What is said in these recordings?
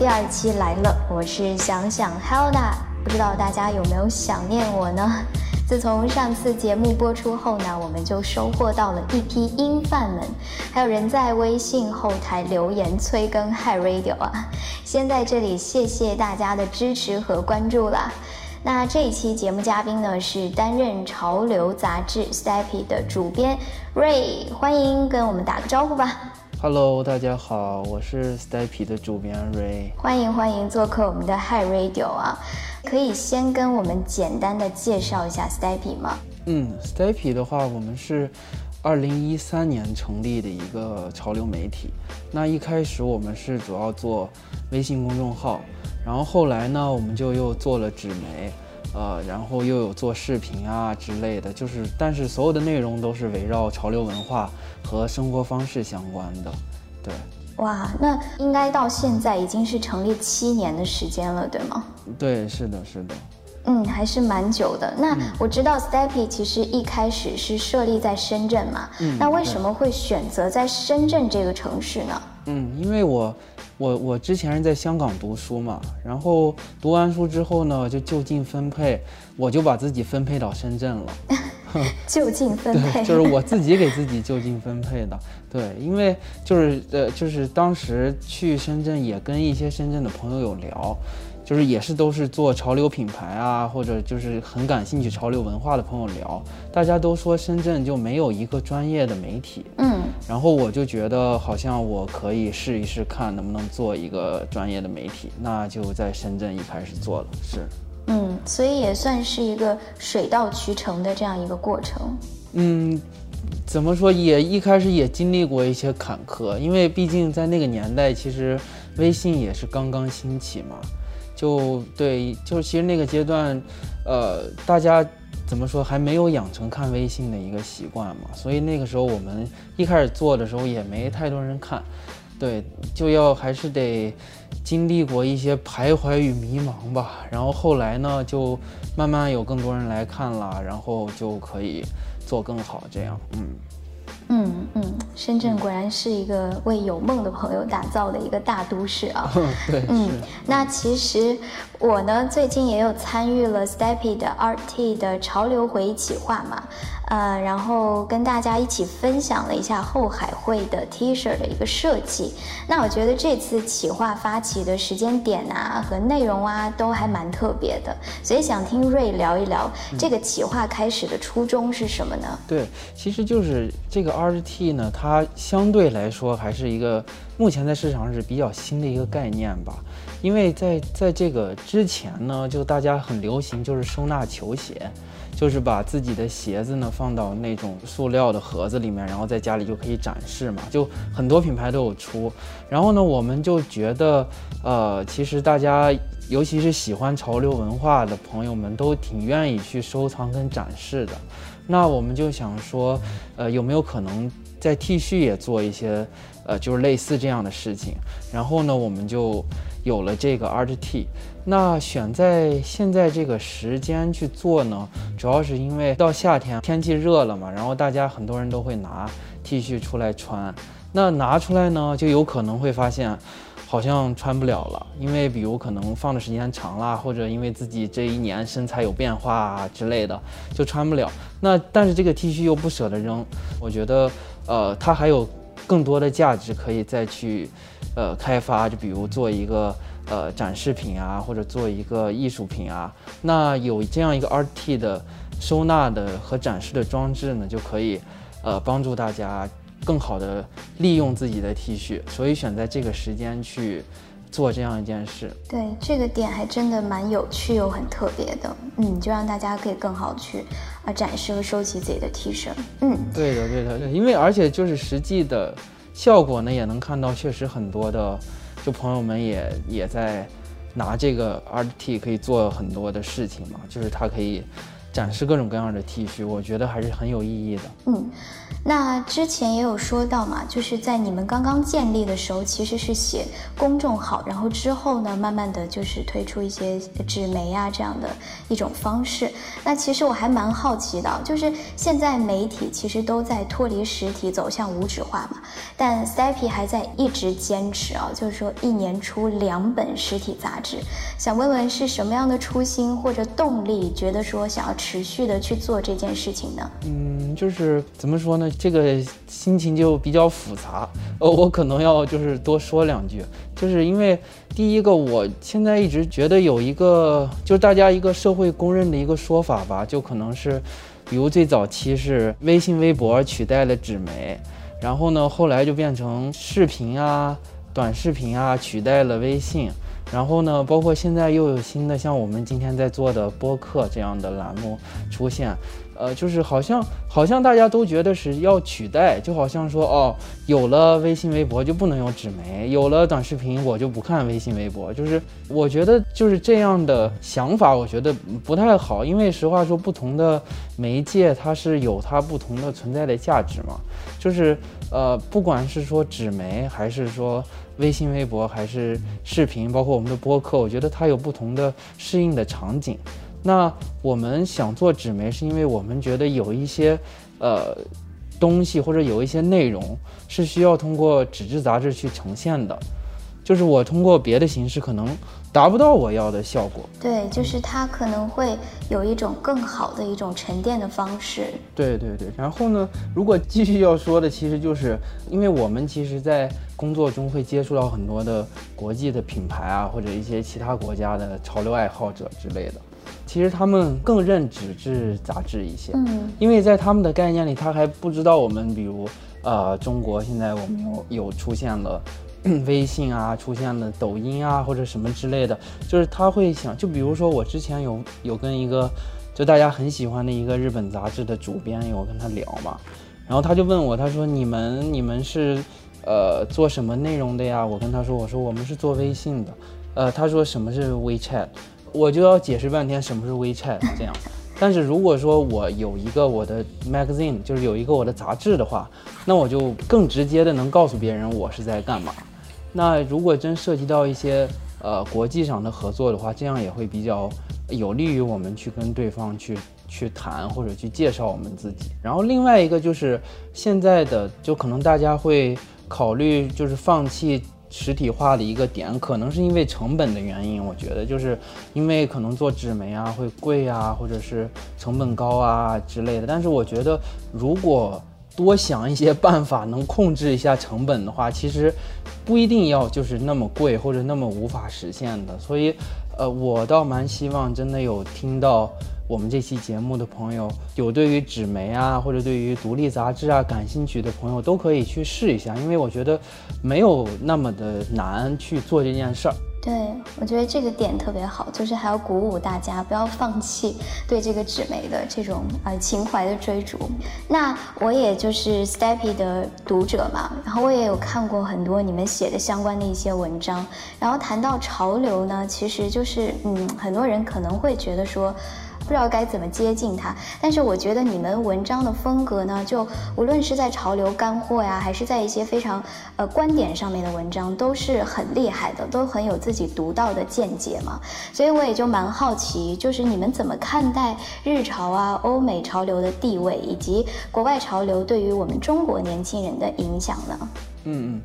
第二期来了，我是想想 Helda，不知道大家有没有想念我呢？自从上次节目播出后呢，我们就收获到了一批音范们，还有人在微信后台留言催更 Hi Radio 啊，先在这里谢谢大家的支持和关注啦。那这一期节目嘉宾呢是担任潮流杂志 Steppy 的主编 Ray，欢迎跟我们打个招呼吧。Hello，大家好，我是 Steppy 的主编 Ray。欢迎欢迎做客我们的 Hi Radio 啊，可以先跟我们简单的介绍一下 Steppy 吗？嗯，Steppy 的话，我们是二零一三年成立的一个潮流媒体。那一开始我们是主要做微信公众号，然后后来呢，我们就又做了纸媒，呃，然后又有做视频啊之类的，就是但是所有的内容都是围绕潮流文化和生活方式相关的，对。哇，那应该到现在已经是成立七年的时间了，对吗？对，是的，是的。嗯，还是蛮久的。那我知道 Steppy 其实一开始是设立在深圳嘛，嗯那为什么会选择在深圳这个城市呢？嗯，因为我我我之前是在香港读书嘛，然后读完书之后呢，就就近分配，我就把自己分配到深圳了。就近分配，对，就是我 自己给自己就近分配的。对，因为就是呃，就是当时去深圳也跟一些深圳的朋友有聊，就是也是都是做潮流品牌啊，或者就是很感兴趣潮流文化的朋友聊，大家都说深圳就没有一个专业的媒体。嗯，然后我就觉得好像我可以试一试看能不能做一个专业的媒体，那就在深圳一开始做了，是。嗯，所以也算是一个水到渠成的这样一个过程。嗯，怎么说也一开始也经历过一些坎坷，因为毕竟在那个年代，其实微信也是刚刚兴起嘛，就对，就其实那个阶段，呃，大家怎么说还没有养成看微信的一个习惯嘛，所以那个时候我们一开始做的时候也没太多人看，对，就要还是得经历过一些徘徊与迷茫吧，然后后来呢，就慢慢有更多人来看了，然后就可以做更好，这样，嗯。嗯嗯，深圳果然是一个为有梦的朋友打造的一个大都市啊。对，嗯，那其实我呢最近也有参与了 Steppy 的 RT 的潮流回忆企划嘛，呃，然后跟大家一起分享了一下后海会的 T 恤的一个设计。那我觉得这次企划发起的时间点啊和内容啊都还蛮特别的，所以想听瑞聊一聊这个企划开始的初衷是什么呢？对，其实就是这个 RT 呢，它相对来说还是一个目前在市场上是比较新的一个概念吧。因为在在这个之前呢，就大家很流行就是收纳球鞋，就是把自己的鞋子呢放到那种塑料的盒子里面，然后在家里就可以展示嘛，就很多品牌都有出。然后呢，我们就觉得，呃，其实大家尤其是喜欢潮流文化的朋友们，都挺愿意去收藏跟展示的。那我们就想说，呃，有没有可能在 T 恤也做一些，呃，就是类似这样的事情？然后呢，我们就有了这个 Art T。那选在现在这个时间去做呢，主要是因为到夏天天气热了嘛，然后大家很多人都会拿 T 恤出来穿。那拿出来呢，就有可能会发现。好像穿不了了，因为比如可能放的时间长了，或者因为自己这一年身材有变化啊之类的，就穿不了。那但是这个 T 恤又不舍得扔，我觉得呃它还有更多的价值可以再去呃开发，就比如做一个呃展示品啊，或者做一个艺术品啊。那有这样一个 RT 的收纳的和展示的装置呢，就可以呃帮助大家。更好的利用自己的 T 恤，所以选在这个时间去做这样一件事。对，这个点还真的蛮有趣又很特别的，嗯，就让大家可以更好去啊展示和收集自己的 T 恤。嗯，对的，对的，对，因为而且就是实际的效果呢，也能看到，确实很多的就朋友们也也在拿这个 RT 可以做很多的事情嘛，就是它可以。展示各种各样的 T 恤，我觉得还是很有意义的。嗯，那之前也有说到嘛，就是在你们刚刚建立的时候，其实是写公众号，然后之后呢，慢慢的就是推出一些纸媒啊这样的一种方式。那其实我还蛮好奇的，就是现在媒体其实都在脱离实体走向无纸化嘛，但 Steppy 还在一直坚持啊，就是说一年出两本实体杂志。想问问是什么样的初心或者动力，觉得说想要持续的去做这件事情呢？嗯，就是怎么说呢，这个心情就比较复杂。呃，我可能要就是多说两句，就是因为第一个，我现在一直觉得有一个，就是大家一个社会公认的一个说法吧，就可能是，比如最早期是微信、微博取代了纸媒，然后呢，后来就变成视频啊、短视频啊取代了微信。然后呢，包括现在又有新的像我们今天在做的播客这样的栏目出现，呃，就是好像好像大家都觉得是要取代，就好像说哦，有了微信、微博就不能有纸媒，有了短视频我就不看微信、微博。就是我觉得就是这样的想法，我觉得不太好，因为实话说，不同的媒介它是有它不同的存在的价值嘛。就是呃，不管是说纸媒还是说。微信、微博还是视频，包括我们的播客，我觉得它有不同的适应的场景。那我们想做纸媒，是因为我们觉得有一些呃东西或者有一些内容是需要通过纸质杂志去呈现的，就是我通过别的形式可能。达不到我要的效果，对，就是它可能会有一种更好的一种沉淀的方式。对对对，然后呢，如果继续要说的，其实就是因为我们其实，在工作中会接触到很多的国际的品牌啊，或者一些其他国家的潮流爱好者之类的，其实他们更认纸质杂志一些，嗯，因为在他们的概念里，他还不知道我们，比如，呃，中国现在我们有有出现了。微信啊，出现了抖音啊，或者什么之类的，就是他会想，就比如说我之前有有跟一个，就大家很喜欢的一个日本杂志的主编，有跟他聊嘛，然后他就问我，他说你们你们是呃做什么内容的呀？我跟他说，我说我们是做微信的，呃，他说什么是 WeChat，我就要解释半天什么是 WeChat 这样。但是如果说我有一个我的 magazine，就是有一个我的杂志的话，那我就更直接的能告诉别人我是在干嘛。那如果真涉及到一些呃国际上的合作的话，这样也会比较有利于我们去跟对方去去谈或者去介绍我们自己。然后另外一个就是现在的就可能大家会考虑就是放弃实体化的一个点，可能是因为成本的原因。我觉得就是因为可能做纸媒啊会贵啊，或者是成本高啊之类的。但是我觉得如果多想一些办法，能控制一下成本的话，其实不一定要就是那么贵或者那么无法实现的。所以，呃，我倒蛮希望真的有听到我们这期节目的朋友，有对于纸媒啊或者对于独立杂志啊感兴趣的朋友，都可以去试一下，因为我觉得没有那么的难去做这件事儿。对，我觉得这个点特别好，就是还要鼓舞大家不要放弃对这个纸媒的这种呃情怀的追逐。那我也就是 Steppy 的读者嘛，然后我也有看过很多你们写的相关的一些文章。然后谈到潮流呢，其实就是嗯，很多人可能会觉得说。不知道该怎么接近它，但是我觉得你们文章的风格呢，就无论是在潮流干货呀，还是在一些非常呃观点上面的文章，都是很厉害的，都很有自己独到的见解嘛。所以我也就蛮好奇，就是你们怎么看待日潮啊、欧美潮流的地位，以及国外潮流对于我们中国年轻人的影响呢？嗯嗯，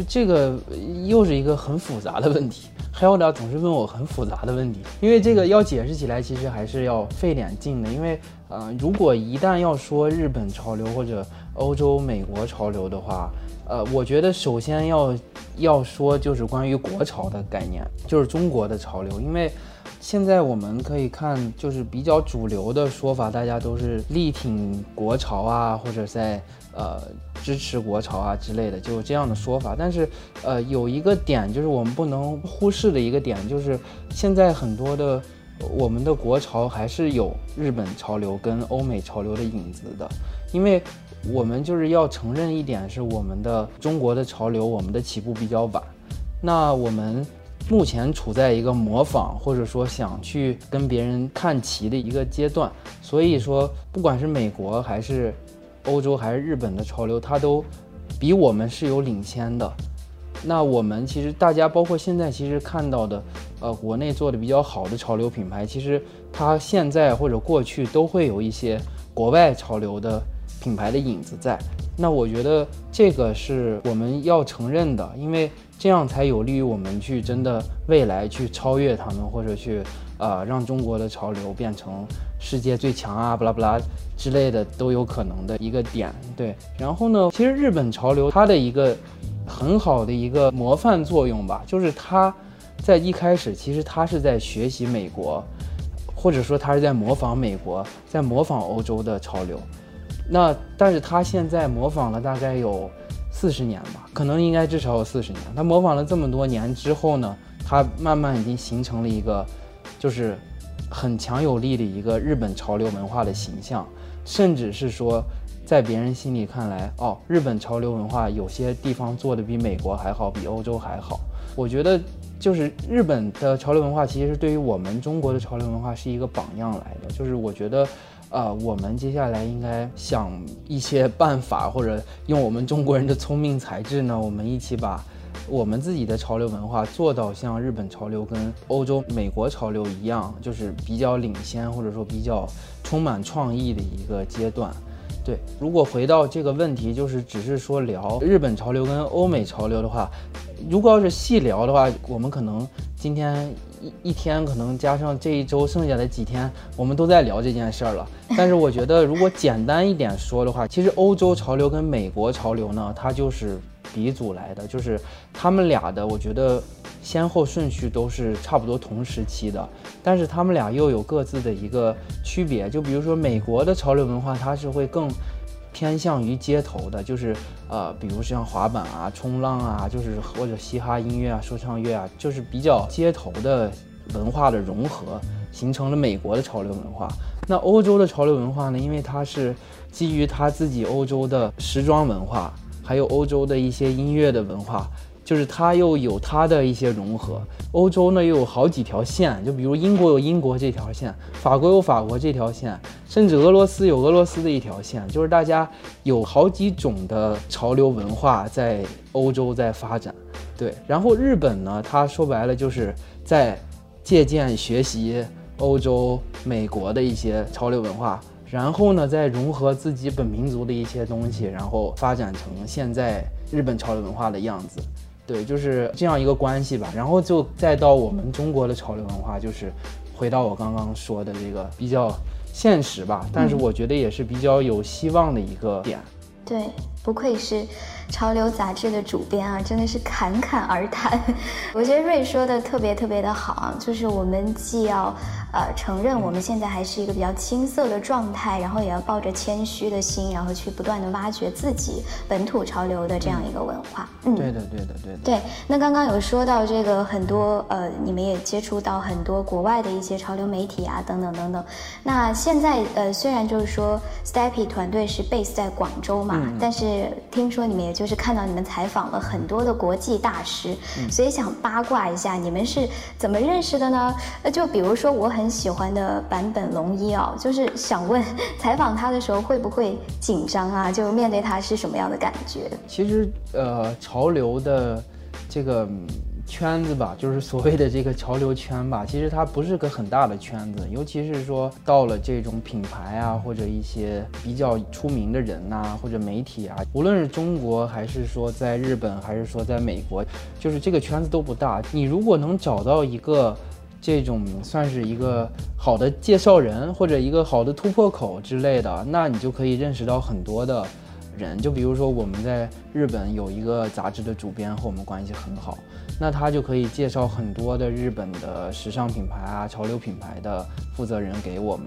就这个又是一个很复杂的问题。还有点总是问我很复杂的问题，因为这个要解释起来，其实还是要费点劲的。因为，呃，如果一旦要说日本潮流或者欧洲、美国潮流的话，呃，我觉得首先要要说就是关于国潮的概念，就是中国的潮流。因为现在我们可以看，就是比较主流的说法，大家都是力挺国潮啊，或者在。呃，支持国潮啊之类的，就这样的说法。但是，呃，有一个点就是我们不能忽视的一个点，就是现在很多的我们的国潮还是有日本潮流跟欧美潮流的影子的。因为我们就是要承认一点，是我们的中国的潮流，我们的起步比较晚。那我们目前处在一个模仿或者说想去跟别人看齐的一个阶段，所以说不管是美国还是欧洲还是日本的潮流，它都比我们是有领先的。那我们其实大家包括现在其实看到的，呃，国内做的比较好的潮流品牌，其实它现在或者过去都会有一些国外潮流的品牌的影子在。那我觉得这个是我们要承认的，因为这样才有利于我们去真的未来去超越他们，或者去呃让中国的潮流变成世界最强啊，不拉不拉之类的都有可能的一个点。对，然后呢，其实日本潮流它的一个很好的一个模范作用吧，就是它在一开始其实它是在学习美国，或者说它是在模仿美国，在模仿欧洲的潮流。那但是它现在模仿了大概有四十年吧，可能应该至少有四十年。他模仿了这么多年之后呢，他慢慢已经形成了一个，就是很强有力的一个日本潮流文化的形象，甚至是说，在别人心里看来，哦，日本潮流文化有些地方做的比美国还好，比欧洲还好。我觉得就是日本的潮流文化，其实是对于我们中国的潮流文化是一个榜样来的。就是我觉得。呃，我们接下来应该想一些办法，或者用我们中国人的聪明才智呢，我们一起把我们自己的潮流文化做到像日本潮流跟欧洲、美国潮流一样，就是比较领先，或者说比较充满创意的一个阶段。对，如果回到这个问题，就是只是说聊日本潮流跟欧美潮流的话，如果要是细聊的话，我们可能今天。一一天可能加上这一周剩下的几天，我们都在聊这件事儿了。但是我觉得，如果简单一点说的话，其实欧洲潮流跟美国潮流呢，它就是鼻祖来的，就是他们俩的，我觉得先后顺序都是差不多同时期的。但是他们俩又有各自的一个区别。就比如说美国的潮流文化，它是会更偏向于街头的，就是呃，比如像滑板啊、冲浪啊，就是或者嘻哈音乐啊、说唱乐啊，就是比较街头的文化的融合，形成了美国的潮流文化。那欧洲的潮流文化呢？因为它是基于它自己欧洲的时装文化，还有欧洲的一些音乐的文化。就是它又有它的一些融合，欧洲呢又有好几条线，就比如英国有英国这条线，法国有法国这条线，甚至俄罗斯有俄罗斯的一条线，就是大家有好几种的潮流文化在欧洲在发展，对。然后日本呢，它说白了就是在借鉴学习欧洲、美国的一些潮流文化，然后呢再融合自己本民族的一些东西，然后发展成现在日本潮流文化的样子。对，就是这样一个关系吧，然后就再到我们中国的潮流文化，就是回到我刚刚说的这个比较现实吧，但是我觉得也是比较有希望的一个点。对，不愧是。潮流杂志的主编啊，真的是侃侃而谈。我觉得瑞说的特别特别的好啊，就是我们既要呃承认我们现在还是一个比较青涩的状态，然后也要抱着谦虚的心，然后去不断的挖掘自己本土潮流的这样一个文化。嗯，对的，对的，对的。对，那刚刚有说到这个很多呃，你们也接触到很多国外的一些潮流媒体啊，等等等等。那现在呃，虽然就是说 Steppy 团队是 base 在广州嘛，但是听说你们也。就是看到你们采访了很多的国际大师，所以想八卦一下，你们是怎么认识的呢？呃，就比如说我很喜欢的坂本龙一哦，就是想问采访他的时候会不会紧张啊？就面对他是什么样的感觉？其实呃，潮流的这个。圈子吧，就是所谓的这个潮流圈吧，其实它不是个很大的圈子，尤其是说到了这种品牌啊，或者一些比较出名的人呐，或者媒体啊，无论是中国还是说在日本，还是说在美国，就是这个圈子都不大。你如果能找到一个这种算是一个好的介绍人，或者一个好的突破口之类的，那你就可以认识到很多的。人就比如说我们在日本有一个杂志的主编和我们关系很好，那他就可以介绍很多的日本的时尚品牌啊、潮流品牌的负责人给我们，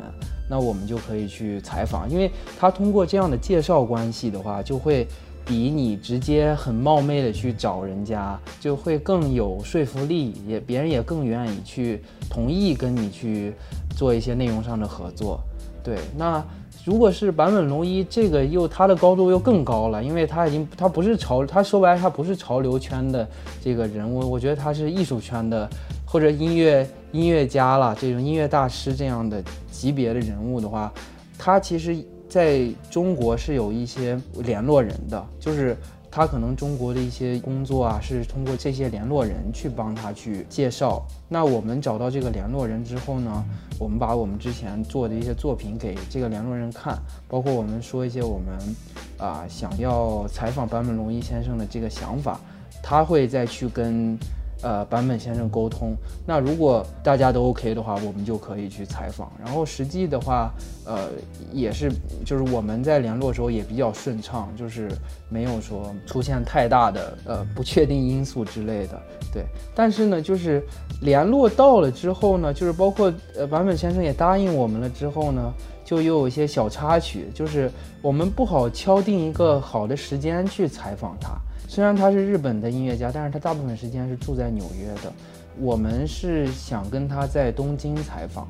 那我们就可以去采访，因为他通过这样的介绍关系的话，就会比你直接很冒昧的去找人家就会更有说服力，也别人也更愿意去同意跟你去做一些内容上的合作。对，那如果是坂本龙一，这个又它的高度又更高了，因为他已经他不是潮，他说白了他不是潮流圈的这个人物，我觉得他是艺术圈的或者音乐音乐家了，这种音乐大师这样的级别的人物的话，他其实在中国是有一些联络人的，就是。他可能中国的一些工作啊，是通过这些联络人去帮他去介绍。那我们找到这个联络人之后呢，我们把我们之前做的一些作品给这个联络人看，包括我们说一些我们啊想要采访坂本龙一先生的这个想法，他会再去跟。呃，坂本先生沟通。那如果大家都 OK 的话，我们就可以去采访。然后实际的话，呃，也是，就是我们在联络的时候也比较顺畅，就是没有说出现太大的呃不确定因素之类的。对，但是呢，就是联络到了之后呢，就是包括呃坂本先生也答应我们了之后呢，就又有一些小插曲，就是我们不好敲定一个好的时间去采访他。虽然他是日本的音乐家，但是他大部分时间是住在纽约的。我们是想跟他在东京采访，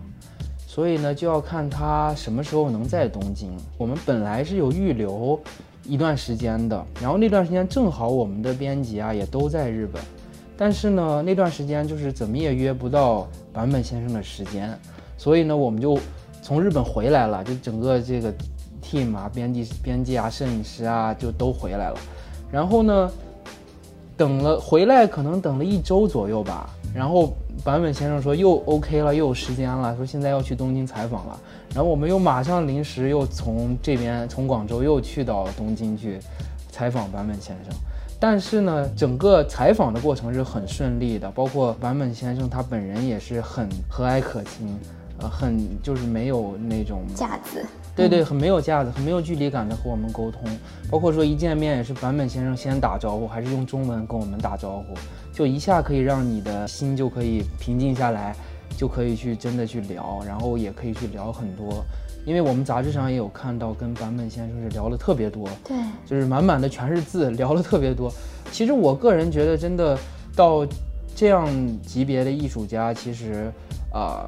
所以呢就要看他什么时候能在东京。我们本来是有预留一段时间的，然后那段时间正好我们的编辑啊也都在日本，但是呢那段时间就是怎么也约不到坂本先生的时间，所以呢我们就从日本回来了，就整个这个 team 啊，编辑、编辑啊、摄影师啊就都回来了。然后呢，等了回来，可能等了一周左右吧。然后坂本先生说又 OK 了，又有时间了，说现在要去东京采访了。然后我们又马上临时又从这边从广州又去到东京去采访坂本先生。但是呢，整个采访的过程是很顺利的，包括坂本先生他本人也是很和蔼可亲，呃，很就是没有那种架子。对对，很没有架子，很没有距离感的和我们沟通，包括说一见面也是坂本先生先打招呼，还是用中文跟我们打招呼，就一下可以让你的心就可以平静下来，就可以去真的去聊，然后也可以去聊很多，因为我们杂志上也有看到跟坂本先生是聊了特别多，对，就是满满的全是字，聊了特别多。其实我个人觉得，真的到这样级别的艺术家，其实啊。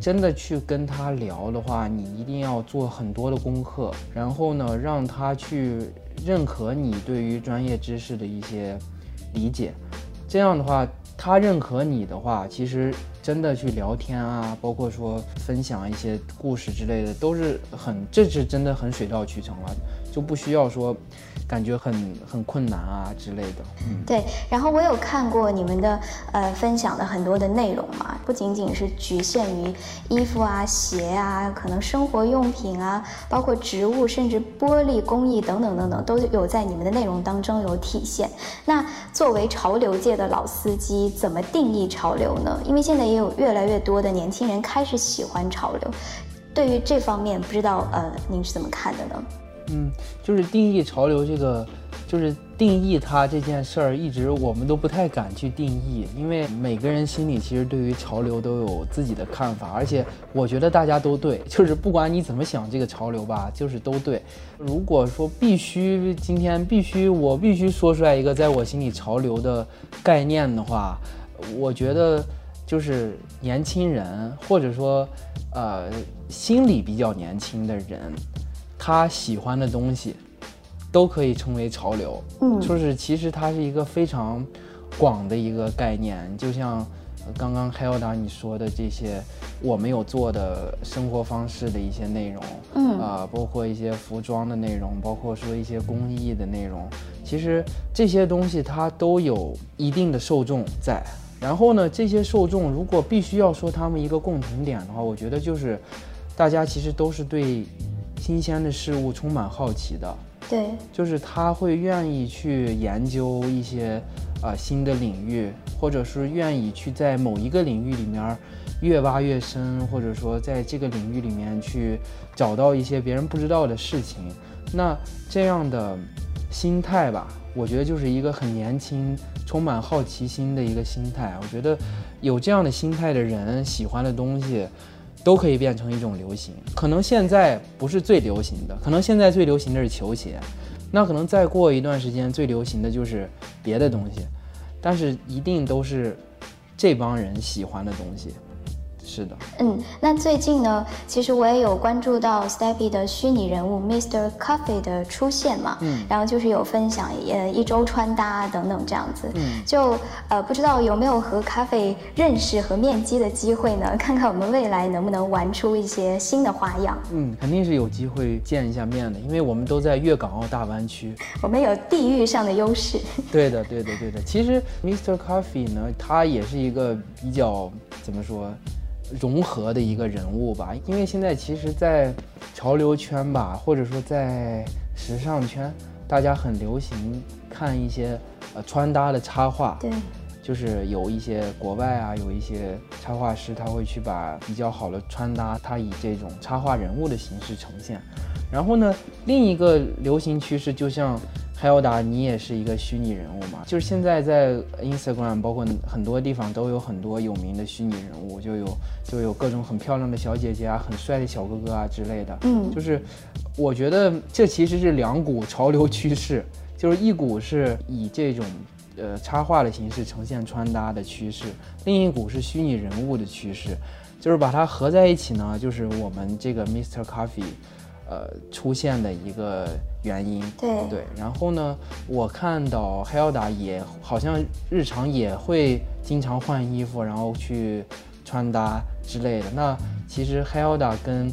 真的去跟他聊的话，你一定要做很多的功课，然后呢，让他去认可你对于专业知识的一些理解。这样的话，他认可你的话，其实真的去聊天啊，包括说分享一些故事之类的，都是很，这是真的很水到渠成了，就不需要说。感觉很很困难啊之类的，嗯，对。然后我有看过你们的呃分享的很多的内容嘛，不仅仅是局限于衣服啊、鞋啊，可能生活用品啊，包括植物，甚至玻璃工艺等等等等，都有在你们的内容当中有体现。那作为潮流界的老司机，怎么定义潮流呢？因为现在也有越来越多的年轻人开始喜欢潮流，对于这方面，不知道呃您是怎么看的呢？嗯，就是定义潮流这个，就是定义它这件事儿，一直我们都不太敢去定义，因为每个人心里其实对于潮流都有自己的看法，而且我觉得大家都对，就是不管你怎么想这个潮流吧，就是都对。如果说必须今天必须我必须说出来一个在我心里潮流的概念的话，我觉得就是年轻人或者说呃心理比较年轻的人。他喜欢的东西，都可以称为潮流。嗯，就是其实它是一个非常广的一个概念。就像刚刚 Hilda 你说的这些，我没有做的生活方式的一些内容，嗯啊，包括一些服装的内容，包括说一些工艺的内容，其实这些东西它都有一定的受众在。然后呢，这些受众如果必须要说他们一个共同点的话，我觉得就是大家其实都是对。新鲜的事物充满好奇的，对，就是他会愿意去研究一些啊新的领域，或者是愿意去在某一个领域里面越挖越深，或者说在这个领域里面去找到一些别人不知道的事情。那这样的心态吧，我觉得就是一个很年轻、充满好奇心的一个心态。我觉得有这样的心态的人，喜欢的东西。都可以变成一种流行，可能现在不是最流行的，可能现在最流行的是球鞋，那可能再过一段时间最流行的就是别的东西，但是一定都是这帮人喜欢的东西，是的。嗯，那最近呢，其实我也有关注到 Steppy 的虚拟人物 Mr. Coffee 的出现嘛，嗯，然后就是有分享呃一周穿搭等等这样子，嗯，就呃不知道有没有和咖啡认识和面基的机会呢？看看我们未来能不能玩出一些新的花样。嗯，肯定是有机会见一下面的，因为我们都在粤港澳大湾区，我们有地域上的优势。对的，对的，对的。其实 Mr. Coffee 呢，他也是一个比较怎么说？融合的一个人物吧，因为现在其实，在潮流圈吧，或者说在时尚圈，大家很流行看一些呃穿搭的插画。对，就是有一些国外啊，有一些插画师，他会去把比较好的穿搭，他以这种插画人物的形式呈现。然后呢，另一个流行趋势，就像。海尔达，你也是一个虚拟人物嘛？就是现在在 Instagram，包括很多地方都有很多有名的虚拟人物，就有就有各种很漂亮的小姐姐啊，很帅的小哥哥啊之类的。嗯，就是我觉得这其实是两股潮流趋势，就是一股是以这种呃插画的形式呈现穿搭的趋势，另一股是虚拟人物的趋势，就是把它合在一起呢，就是我们这个 Mr. Coffee。呃，出现的一个原因，对对，然后呢，我看到 Hilda 也好像日常也会经常换衣服，然后去穿搭之类的。那其实 Hilda 跟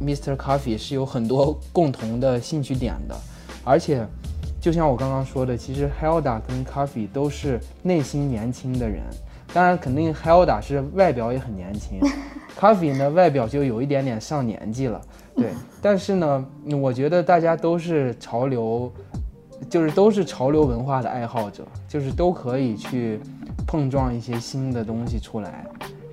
Mr. Coffee 是有很多共同的兴趣点的，而且就像我刚刚说的，其实 Hilda 跟 Coffee 都是内心年轻的人。当然，肯定 Hilda 是外表也很年轻，Coffee 呢外表就有一点点上年纪了。对，但是呢，我觉得大家都是潮流，就是都是潮流文化的爱好者，就是都可以去碰撞一些新的东西出来，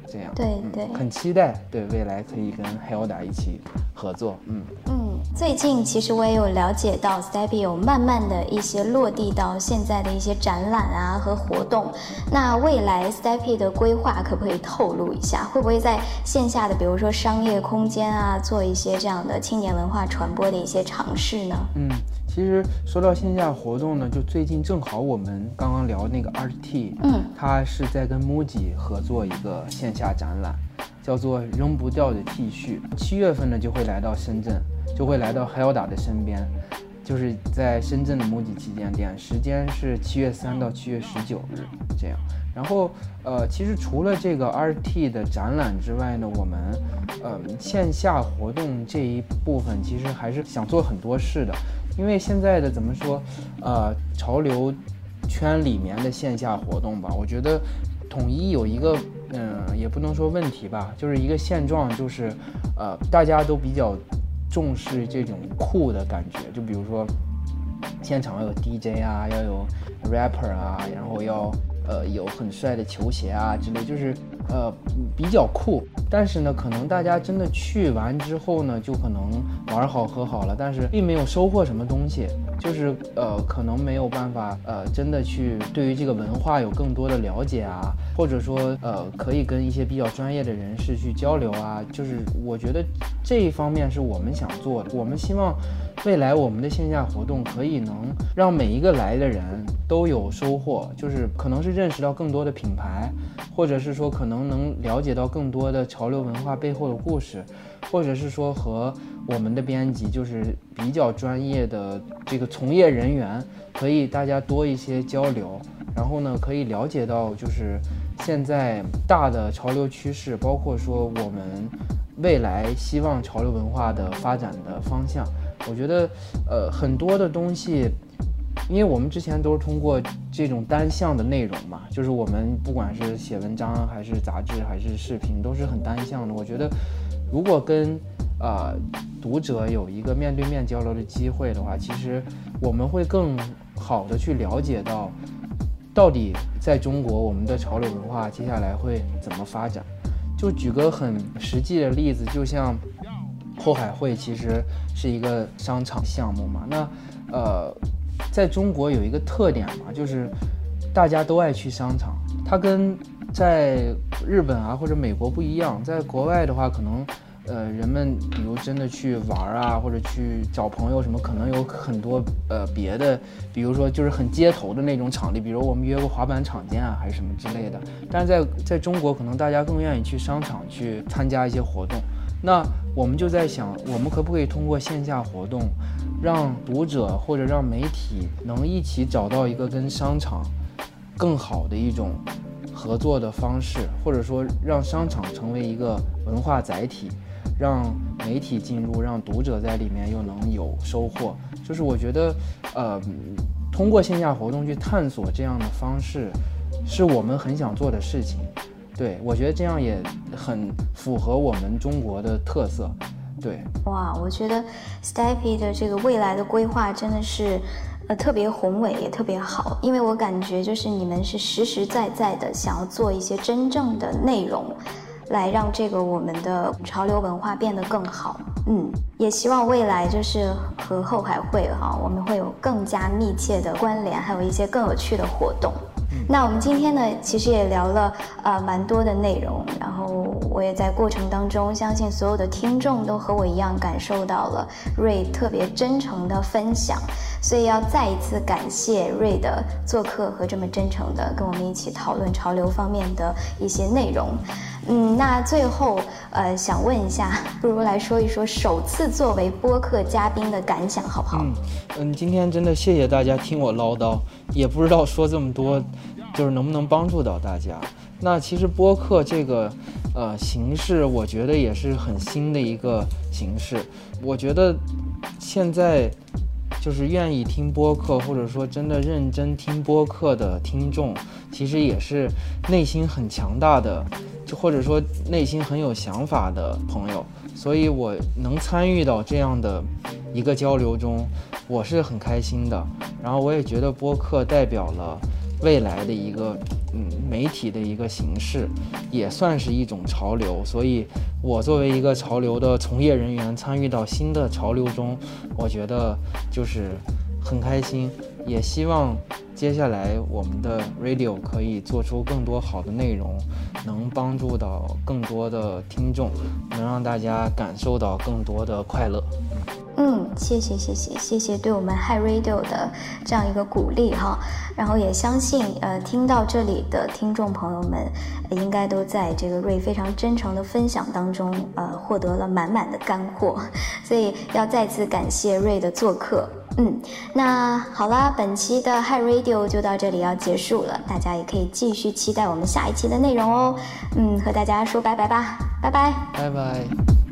这样。对对，很期待，对未来可以跟 Hilda 一起合作。嗯嗯。最近其实我也有了解到，Steppy 有慢慢的一些落地到现在的一些展览啊和活动。那未来 Steppy 的规划可不可以透露一下？会不会在线下的，比如说商业空间啊，做一些这样的青年文化传播的一些尝试呢？嗯，其实说到线下活动呢，就最近正好我们刚刚聊那个 RT，嗯，他是在跟 MUJI 合作一个线下展览，叫做扔不掉的 T 恤，七月份呢就会来到深圳。就会来到 Hilda 的身边，就是在深圳的 MUJI 旗舰店，时间是七月三到七月十九日这样。然后，呃，其实除了这个 RT 的展览之外呢，我们，呃，线下活动这一部分其实还是想做很多事的，因为现在的怎么说，呃，潮流圈里面的线下活动吧，我觉得统一有一个，嗯，也不能说问题吧，就是一个现状，就是，呃，大家都比较。重视这种酷的感觉，就比如说，现场要有 DJ 啊，要有 rapper 啊，然后要呃有很帅的球鞋啊之类，就是呃比较酷。但是呢，可能大家真的去完之后呢，就可能玩好喝好了，但是并没有收获什么东西，就是呃可能没有办法呃真的去对于这个文化有更多的了解啊。或者说，呃，可以跟一些比较专业的人士去交流啊，就是我觉得这一方面是我们想做的。我们希望未来我们的线下活动可以能让每一个来的人都有收获，就是可能是认识到更多的品牌，或者是说可能能了解到更多的潮流文化背后的故事，或者是说和我们的编辑就是比较专业的这个从业人员，可以大家多一些交流，然后呢，可以了解到就是。现在大的潮流趋势，包括说我们未来希望潮流文化的发展的方向，我觉得，呃，很多的东西，因为我们之前都是通过这种单向的内容嘛，就是我们不管是写文章还是杂志还是视频，都是很单向的。我觉得，如果跟啊读者有一个面对面交流的机会的话，其实我们会更好的去了解到。到底在中国，我们的潮流文化接下来会怎么发展？就举个很实际的例子，就像后海会其实是一个商场项目嘛。那呃，在中国有一个特点嘛，就是大家都爱去商场。它跟在日本啊或者美国不一样，在国外的话，可能呃，人们比如真的去玩啊，或者去找朋友什么，可能有很多呃别的，比如说就是很街头的那种场地，比如我们约个滑板场见啊，还是什么之类的。但是在在中国，可能大家更愿意去商场去参加一些活动。那我们就在想，我们可不可以通过线下活动，让读者或者让媒体能一起找到一个跟商场更好的一种合作的方式，或者说让商场成为一个文化载体。让媒体进入，让读者在里面又能有收获，就是我觉得，呃，通过线下活动去探索这样的方式，是我们很想做的事情。对我觉得这样也很符合我们中国的特色。对，哇，我觉得 Steppy 的这个未来的规划真的是，呃，特别宏伟，也特别好，因为我感觉就是你们是实实在在的想要做一些真正的内容。来让这个我们的潮流文化变得更好，嗯，也希望未来就是和后海会哈，我们会有更加密切的关联，还有一些更有趣的活动。那我们今天呢，其实也聊了呃蛮多的内容，然后我也在过程当中，相信所有的听众都和我一样感受到了瑞特别真诚的分享，所以要再一次感谢瑞的做客和这么真诚的跟我们一起讨论潮流方面的一些内容。嗯，那最后呃想问一下，不如来说一说首次作为播客嘉宾的感想好不好？嗯，今天真的谢谢大家听我唠叨，也不知道说这么多。就是能不能帮助到大家？那其实播客这个，呃，形式，我觉得也是很新的一个形式。我觉得现在就是愿意听播客，或者说真的认真听播客的听众，其实也是内心很强大的，或者说内心很有想法的朋友。所以我能参与到这样的一个交流中，我是很开心的。然后我也觉得播客代表了。未来的一个嗯媒体的一个形式，也算是一种潮流。所以，我作为一个潮流的从业人员，参与到新的潮流中，我觉得就是很开心。也希望接下来我们的 radio 可以做出更多好的内容，能帮助到更多的听众，能让大家感受到更多的快乐。嗯，谢谢谢谢谢谢对我们 Hi Radio 的这样一个鼓励哈，然后也相信呃听到这里的听众朋友们，应该都在这个瑞非常真诚的分享当中呃获得了满满的干货，所以要再次感谢瑞的做客。嗯，那好啦，本期的 Hi Radio 就到这里要结束了，大家也可以继续期待我们下一期的内容哦。嗯，和大家说拜拜吧，拜拜，拜拜。